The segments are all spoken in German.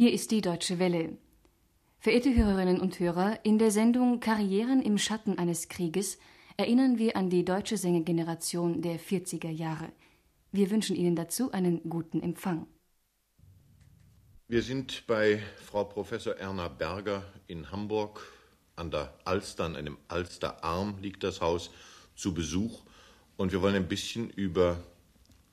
Hier ist die Deutsche Welle. Verehrte Hörerinnen und Hörer, in der Sendung Karrieren im Schatten eines Krieges erinnern wir an die deutsche Sängergeneration der 40er Jahre. Wir wünschen Ihnen dazu einen guten Empfang. Wir sind bei Frau Professor Erna Berger in Hamburg. An der Alster, an einem Alsterarm liegt das Haus, zu Besuch. Und wir wollen ein bisschen über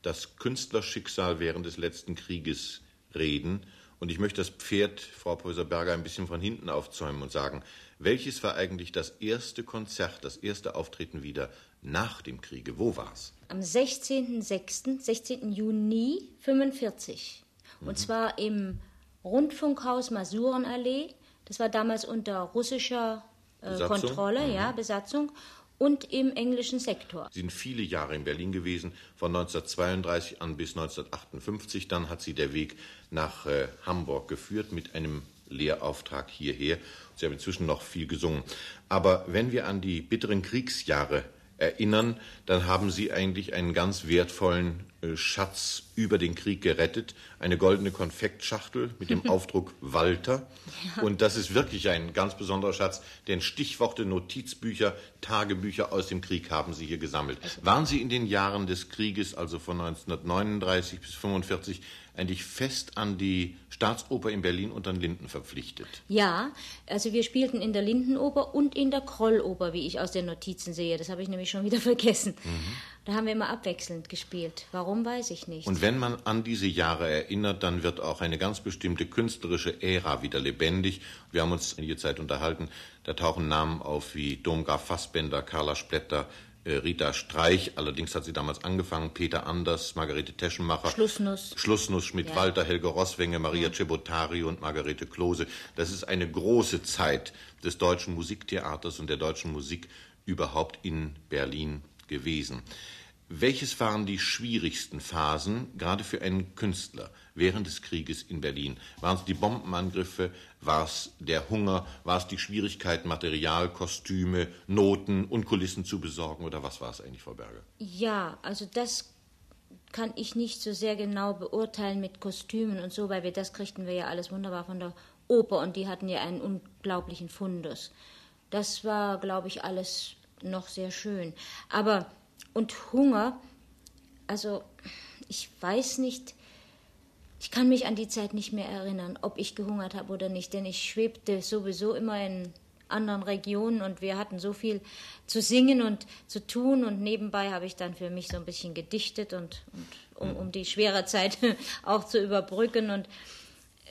das Künstlerschicksal während des letzten Krieges reden und ich möchte das Pferd, Frau Professor Berger, ein bisschen von hinten aufzäumen und sagen, welches war eigentlich das erste Konzert, das erste Auftreten wieder nach dem Kriege? Wo war es? Am 16.06., 16. Juni 45. Und mhm. zwar im Rundfunkhaus Masurenallee. Das war damals unter russischer äh, Kontrolle, mhm. ja, Besatzung und im englischen Sektor. Sie sind viele Jahre in Berlin gewesen, von 1932 an bis 1958. Dann hat sie der Weg nach äh, Hamburg geführt mit einem Lehrauftrag hierher. Sie haben inzwischen noch viel gesungen. Aber wenn wir an die bitteren Kriegsjahre erinnern, dann haben Sie eigentlich einen ganz wertvollen Schatz über den Krieg gerettet. Eine goldene Konfektschachtel mit dem Aufdruck Walter. Ja. Und das ist wirklich ein ganz besonderer Schatz, denn Stichworte, Notizbücher, Tagebücher aus dem Krieg haben Sie hier gesammelt. Also Waren Sie in den Jahren des Krieges, also von 1939 bis 1945, eigentlich fest an die Staatsoper in Berlin und an Linden verpflichtet. Ja, also wir spielten in der Lindenoper und in der Krolloper, wie ich aus den Notizen sehe. Das habe ich nämlich schon wieder vergessen. Mhm. Da haben wir immer abwechselnd gespielt. Warum, weiß ich nicht. Und wenn man an diese Jahre erinnert, dann wird auch eine ganz bestimmte künstlerische Ära wieder lebendig. Wir haben uns in der Zeit unterhalten, da tauchen Namen auf wie Domgraf Fassbender, Carla Spletter, äh, Rita Streich, allerdings hat sie damals angefangen, Peter Anders, Margarete Teschenmacher, Schlussnuss, Schlussnuss Schmidt-Walter, ja. Helge Rosswenge, Maria ja. Cebotari und Margarete Klose. Das ist eine große Zeit des deutschen Musiktheaters und der deutschen Musik überhaupt in Berlin gewesen. Welches waren die schwierigsten Phasen, gerade für einen Künstler, während des Krieges in Berlin? Waren es die Bombenangriffe? War es der Hunger? War es die Schwierigkeit, Material, Kostüme, Noten und Kulissen zu besorgen? Oder was war es eigentlich, Frau Berger? Ja, also das kann ich nicht so sehr genau beurteilen mit Kostümen und so, weil wir das kriegten wir ja alles wunderbar von der Oper und die hatten ja einen unglaublichen Fundus. Das war, glaube ich, alles noch sehr schön. Aber und Hunger, also ich weiß nicht, ich kann mich an die Zeit nicht mehr erinnern, ob ich gehungert habe oder nicht, denn ich schwebte sowieso immer in anderen Regionen und wir hatten so viel zu singen und zu tun und nebenbei habe ich dann für mich so ein bisschen gedichtet und, und um, um die schwere Zeit auch zu überbrücken und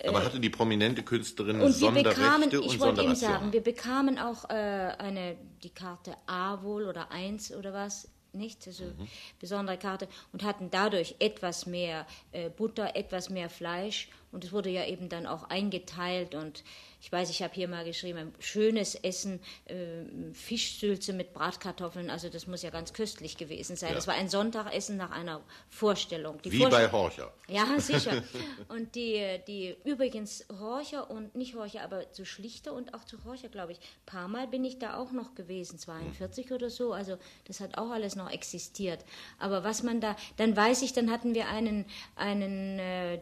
aber hatte die prominente Künstlerin und Sonderrechte bekamen, und Ich wollte Ihnen sagen, wir bekamen auch äh, eine, die Karte A wohl oder 1 oder was nicht? Also mhm. besondere Karte und hatten dadurch etwas mehr äh, Butter, etwas mehr Fleisch und es wurde ja eben dann auch eingeteilt und ich weiß, ich habe hier mal geschrieben, schönes Essen, äh, Fischsülze mit Bratkartoffeln, also das muss ja ganz köstlich gewesen sein. Ja. Das war ein Sonntagessen nach einer Vorstellung. Die Wie Vorst bei Horcher. Ja, sicher. und die, die übrigens Horcher und nicht Horcher, aber zu Schlichter und auch zu Horcher, glaube ich. Ein paar Mal bin ich da auch noch gewesen, 42 hm. oder so, also das hat auch alles noch existiert. Aber was man da, dann weiß ich, dann hatten wir einen, einen äh,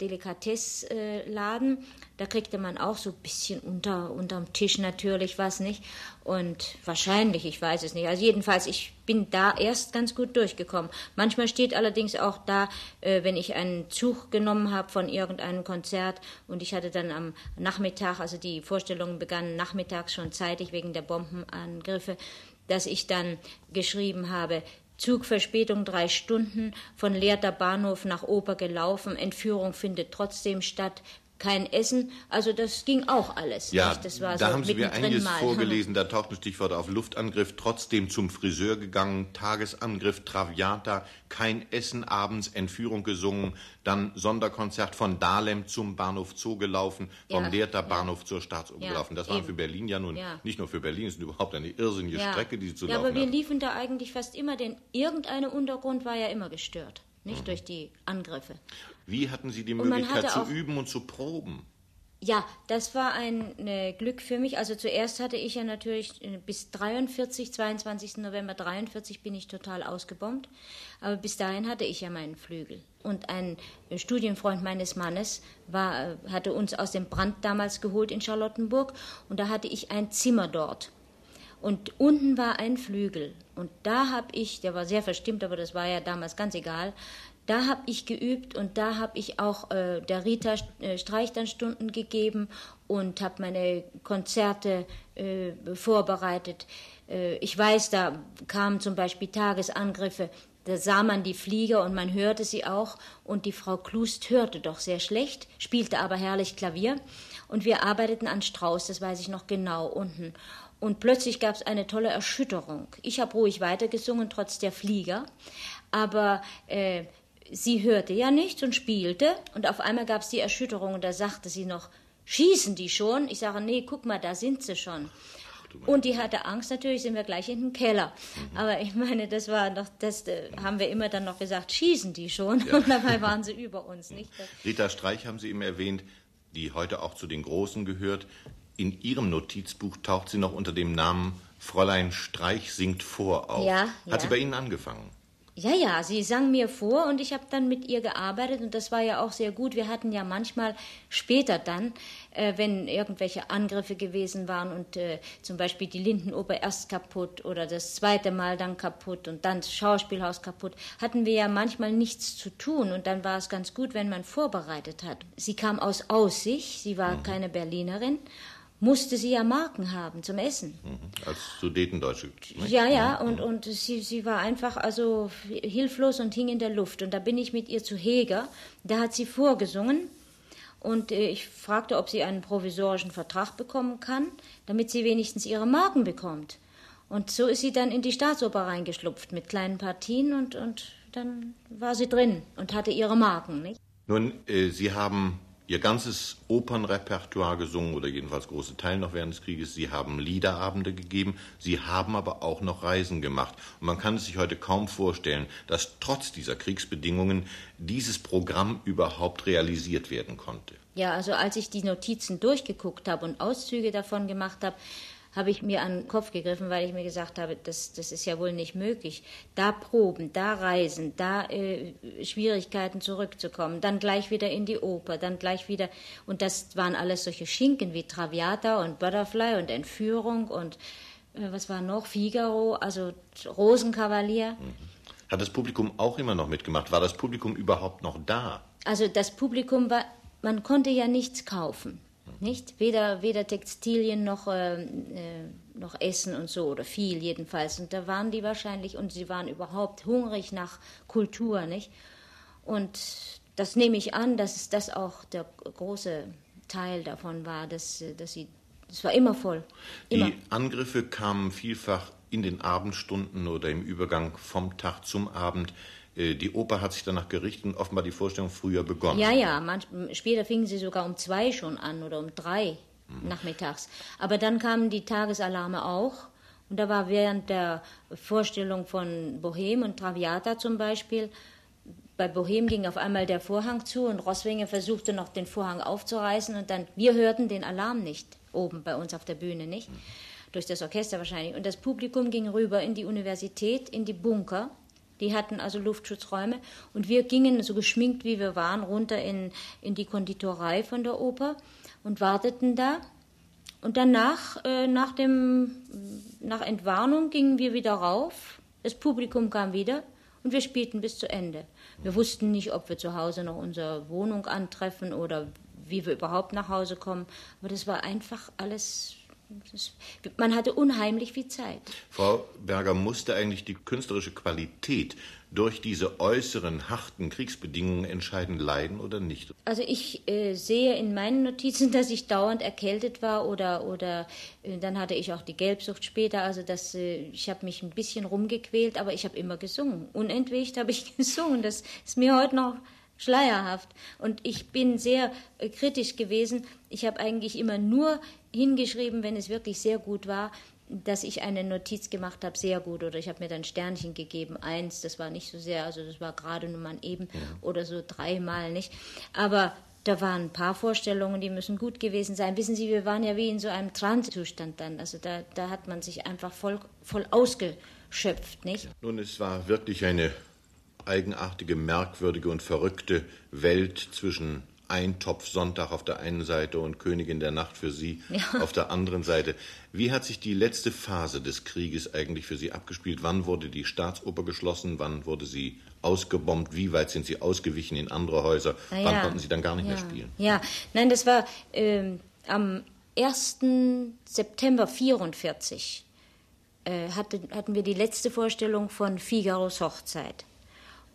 Delikatessladen, da kriegte man auch so ein bisschen unter unterm Tisch natürlich was nicht und wahrscheinlich, ich weiß es nicht. Also jedenfalls, ich bin da erst ganz gut durchgekommen. Manchmal steht allerdings auch da, äh, wenn ich einen Zug genommen habe von irgendeinem Konzert und ich hatte dann am Nachmittag, also die Vorstellungen begannen nachmittags schon zeitig wegen der Bombenangriffe, dass ich dann geschrieben habe, Zugverspätung drei Stunden, von Leerter Bahnhof nach Oper gelaufen, Entführung findet trotzdem statt, kein Essen. Also das ging auch alles. Ja, das war da so haben Sie mir einiges mal. vorgelesen. Da taucht ein Stichwort auf Luftangriff, trotzdem zum Friseur gegangen, Tagesangriff, Traviata, kein Essen abends, Entführung gesungen, dann Sonderkonzert von Dahlem zum Bahnhof Zoo gelaufen, vom ja, Lehrter Bahnhof ja. zur Staatsoper ja, gelaufen. Das war für Berlin ja nun nicht nur für Berlin, es ist überhaupt eine irrsinnige Strecke, die Sie zu ja, laufen Ja, aber wir liefen da eigentlich fast immer, denn irgendein Untergrund war ja immer gestört nicht mhm. durch die Angriffe. Wie hatten Sie die Möglichkeit zu üben und zu proben? Ja, das war ein äh, Glück für mich. Also zuerst hatte ich ja natürlich äh, bis 43, 22. November 43 bin ich total ausgebombt. Aber bis dahin hatte ich ja meinen Flügel. Und ein äh, Studienfreund meines Mannes war, äh, hatte uns aus dem Brand damals geholt in Charlottenburg. Und da hatte ich ein Zimmer dort. Und unten war ein Flügel. Und da habe ich, der war sehr verstimmt, aber das war ja damals ganz egal, da habe ich geübt und da habe ich auch äh, der Rita äh, Streich dann Stunden gegeben und habe meine Konzerte äh, vorbereitet. Äh, ich weiß, da kamen zum Beispiel Tagesangriffe, da sah man die Flieger und man hörte sie auch und die Frau Klust hörte doch sehr schlecht, spielte aber herrlich Klavier und wir arbeiteten an Strauß, das weiß ich noch genau unten. Und plötzlich gab es eine tolle Erschütterung. Ich habe ruhig weitergesungen, trotz der Flieger. Aber äh, sie hörte ja nichts und spielte und auf einmal gab es die Erschütterung und da sagte sie noch, schießen die schon? Ich sage, nee, guck mal, da sind sie schon. Und die hatte Angst, natürlich sind wir gleich in den Keller. Mhm. Aber ich meine, das war noch, das äh, haben wir immer dann noch gesagt, schießen die schon? Ja. Und dabei waren sie über uns, nicht? Rita Streich haben Sie eben erwähnt, die heute auch zu den Großen gehört. In Ihrem Notizbuch taucht sie noch unter dem Namen Fräulein Streich singt vor auf. Ja, Hat ja. sie bei Ihnen angefangen? Ja, ja, sie sang mir vor und ich habe dann mit ihr gearbeitet und das war ja auch sehr gut. Wir hatten ja manchmal später dann, äh, wenn irgendwelche Angriffe gewesen waren und äh, zum Beispiel die Lindenoper erst kaputt oder das zweite Mal dann kaputt und dann das Schauspielhaus kaputt, hatten wir ja manchmal nichts zu tun und dann war es ganz gut, wenn man vorbereitet hat. Sie kam aus Aussicht, sie war mhm. keine Berlinerin musste sie ja Marken haben zum Essen. Mhm. Als Sudetendeutsche. Nicht? Ja, ja, mhm. und, und sie, sie war einfach also hilflos und hing in der Luft. Und da bin ich mit ihr zu Heger, da hat sie vorgesungen. Und äh, ich fragte, ob sie einen provisorischen Vertrag bekommen kann, damit sie wenigstens ihre Marken bekommt. Und so ist sie dann in die Staatsoper reingeschlupft mit kleinen Partien und, und dann war sie drin und hatte ihre Marken. Nicht? Nun, äh, Sie haben ihr ganzes Opernrepertoire gesungen oder jedenfalls große Teile noch während des Krieges. Sie haben Liederabende gegeben, sie haben aber auch noch Reisen gemacht. Und man kann es sich heute kaum vorstellen, dass trotz dieser Kriegsbedingungen dieses Programm überhaupt realisiert werden konnte. Ja, also als ich die Notizen durchgeguckt habe und Auszüge davon gemacht habe, habe ich mir an den Kopf gegriffen, weil ich mir gesagt habe, das, das ist ja wohl nicht möglich. Da proben, da reisen, da äh, Schwierigkeiten zurückzukommen, dann gleich wieder in die Oper, dann gleich wieder. Und das waren alles solche Schinken wie Traviata und Butterfly und Entführung und äh, was war noch? Figaro, also Rosenkavalier. Mhm. Hat das Publikum auch immer noch mitgemacht? War das Publikum überhaupt noch da? Also das Publikum war, man konnte ja nichts kaufen. Nicht? Weder, weder Textilien noch, äh, äh, noch Essen und so, oder viel jedenfalls. Und da waren die wahrscheinlich, und sie waren überhaupt hungrig nach Kultur. Nicht? Und das nehme ich an, dass das auch der große Teil davon war, dass, dass sie, es war immer voll. Immer. Die Angriffe kamen vielfach in den Abendstunden oder im Übergang vom Tag zum Abend. Äh, die Oper hat sich danach gerichtet und offenbar die Vorstellung früher begonnen. Ja, ja, manch, später fingen sie sogar um zwei schon an oder um drei mhm. nachmittags. Aber dann kamen die Tagesalarme auch. Und da war während der Vorstellung von Bohem und Traviata zum Beispiel, bei Bohem ging auf einmal der Vorhang zu und Rosswinger versuchte noch den Vorhang aufzureißen und dann, wir hörten den Alarm nicht, oben bei uns auf der Bühne, nicht? Mhm. Durch das Orchester wahrscheinlich. Und das Publikum ging rüber in die Universität, in die Bunker die hatten also Luftschutzräume und wir gingen, so geschminkt wie wir waren, runter in, in die Konditorei von der Oper und warteten da. Und danach, äh, nach, dem, nach Entwarnung, gingen wir wieder rauf. Das Publikum kam wieder und wir spielten bis zu Ende. Wir wussten nicht, ob wir zu Hause noch unsere Wohnung antreffen oder wie wir überhaupt nach Hause kommen. Aber das war einfach alles man hatte unheimlich viel Zeit. Frau Berger, musste eigentlich die künstlerische Qualität durch diese äußeren harten Kriegsbedingungen entscheidend leiden oder nicht? Also ich äh, sehe in meinen Notizen, dass ich dauernd erkältet war oder, oder äh, dann hatte ich auch die Gelbsucht später. Also das, äh, ich habe mich ein bisschen rumgequält, aber ich habe immer gesungen. Unentwegt habe ich gesungen. Das ist mir heute noch schleierhaft. Und ich bin sehr äh, kritisch gewesen. Ich habe eigentlich immer nur hingeschrieben, wenn es wirklich sehr gut war, dass ich eine Notiz gemacht habe, sehr gut, oder ich habe mir dann Sternchen gegeben, eins, das war nicht so sehr, also das war gerade nur mal eben ja. oder so dreimal nicht. Aber da waren ein paar Vorstellungen, die müssen gut gewesen sein. Wissen Sie, wir waren ja wie in so einem Trancezustand dann. Also da, da hat man sich einfach voll, voll ausgeschöpft, nicht? Nun, es war wirklich eine eigenartige, merkwürdige und verrückte Welt zwischen Eintopf Sonntag auf der einen Seite und Königin der Nacht für Sie ja. auf der anderen Seite. Wie hat sich die letzte Phase des Krieges eigentlich für Sie abgespielt? Wann wurde die Staatsoper geschlossen? Wann wurde sie ausgebombt? Wie weit sind Sie ausgewichen in andere Häuser? Wann ja. konnten Sie dann gar nicht ja. mehr spielen? Ja, nein, das war ähm, am 1. September 1944 äh, hatte, hatten wir die letzte Vorstellung von Figaros Hochzeit.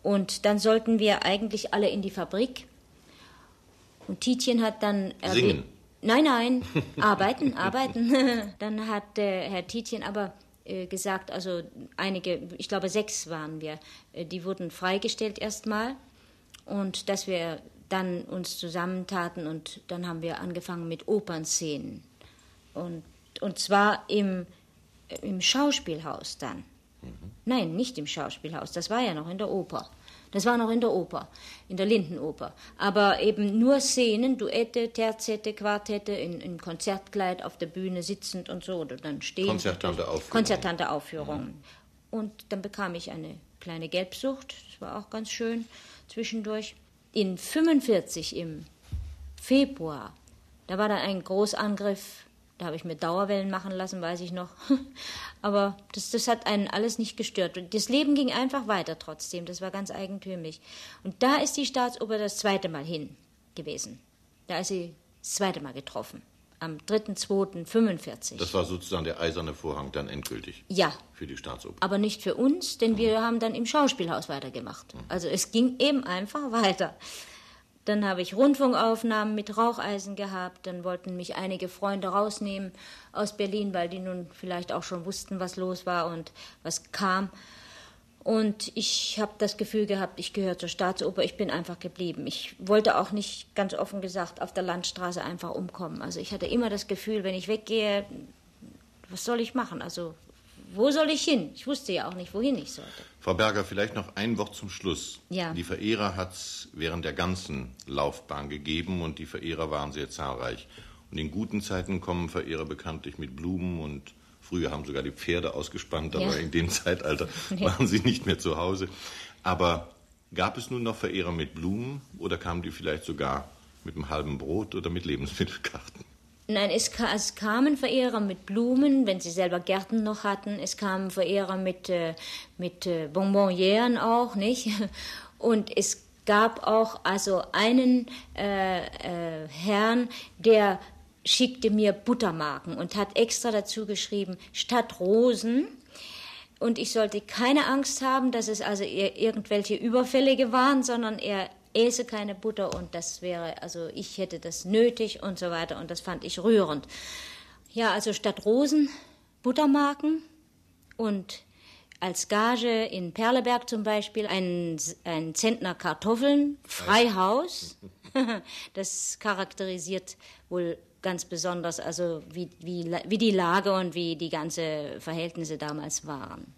Und dann sollten wir eigentlich alle in die Fabrik und Tietjen hat dann. Singen? Nein, nein, arbeiten, arbeiten. dann hat äh, Herr Tietjen aber äh, gesagt, also einige, ich glaube sechs waren wir, äh, die wurden freigestellt erstmal und dass wir dann uns zusammentaten und dann haben wir angefangen mit Opernszenen. Und, und zwar im, äh, im Schauspielhaus dann. Mhm. Nein, nicht im Schauspielhaus, das war ja noch in der Oper. Das war noch in der Oper, in der Lindenoper. Aber eben nur Szenen, Duette, Terzette, Quartette, in, in Konzertkleid auf der Bühne sitzend und so, oder dann stehen. Konzertante Aufführung. Konzertante Aufführungen. Mhm. Und dann bekam ich eine kleine Gelbsucht, das war auch ganz schön zwischendurch. In 45 im Februar, da war dann ein Großangriff da habe ich mir Dauerwellen machen lassen, weiß ich noch. Aber das, das hat einen alles nicht gestört. Und das Leben ging einfach weiter trotzdem. Das war ganz eigentümlich. Und da ist die Staatsoper das zweite Mal hin gewesen. Da ist sie das zweite Mal getroffen. Am 3.2.45. Das war sozusagen der eiserne Vorhang dann endgültig. Ja. Für die Staatsoper. Aber nicht für uns, denn mhm. wir haben dann im Schauspielhaus weitergemacht. Mhm. Also es ging eben einfach weiter. Dann habe ich Rundfunkaufnahmen mit Raucheisen gehabt. Dann wollten mich einige Freunde rausnehmen aus Berlin, weil die nun vielleicht auch schon wussten, was los war und was kam. Und ich habe das Gefühl gehabt, ich gehöre zur Staatsoper. Ich bin einfach geblieben. Ich wollte auch nicht, ganz offen gesagt, auf der Landstraße einfach umkommen. Also ich hatte immer das Gefühl, wenn ich weggehe, was soll ich machen? Also wo soll ich hin? Ich wusste ja auch nicht, wohin ich sollte. Frau Berger, vielleicht noch ein Wort zum Schluss. Ja. Die Verehrer hat es während der ganzen Laufbahn gegeben und die Verehrer waren sehr zahlreich. Und in guten Zeiten kommen Verehrer bekanntlich mit Blumen und früher haben sogar die Pferde ausgespannt, aber ja. in dem Zeitalter waren sie nicht mehr zu Hause. Aber gab es nun noch Verehrer mit Blumen oder kamen die vielleicht sogar mit einem halben Brot oder mit Lebensmittelkarten? Nein, es, es, kamen Verehrer mit Blumen, wenn sie selber Gärten noch hatten. Es kamen Verehrer mit, äh, mit äh, Bonbonnieren auch, nicht? Und es gab auch also einen äh, äh, Herrn, der schickte mir Buttermarken und hat extra dazu geschrieben, statt Rosen. Und ich sollte keine Angst haben, dass es also irgendwelche Überfällige waren, sondern er esse keine Butter und das wäre, also ich hätte das nötig und so weiter und das fand ich rührend. Ja, also statt Rosen Buttermarken und als Gage in Perleberg zum Beispiel ein, ein Zentner Kartoffeln, Freihaus. Das charakterisiert wohl ganz besonders, also wie, wie, wie die Lage und wie die ganzen Verhältnisse damals waren.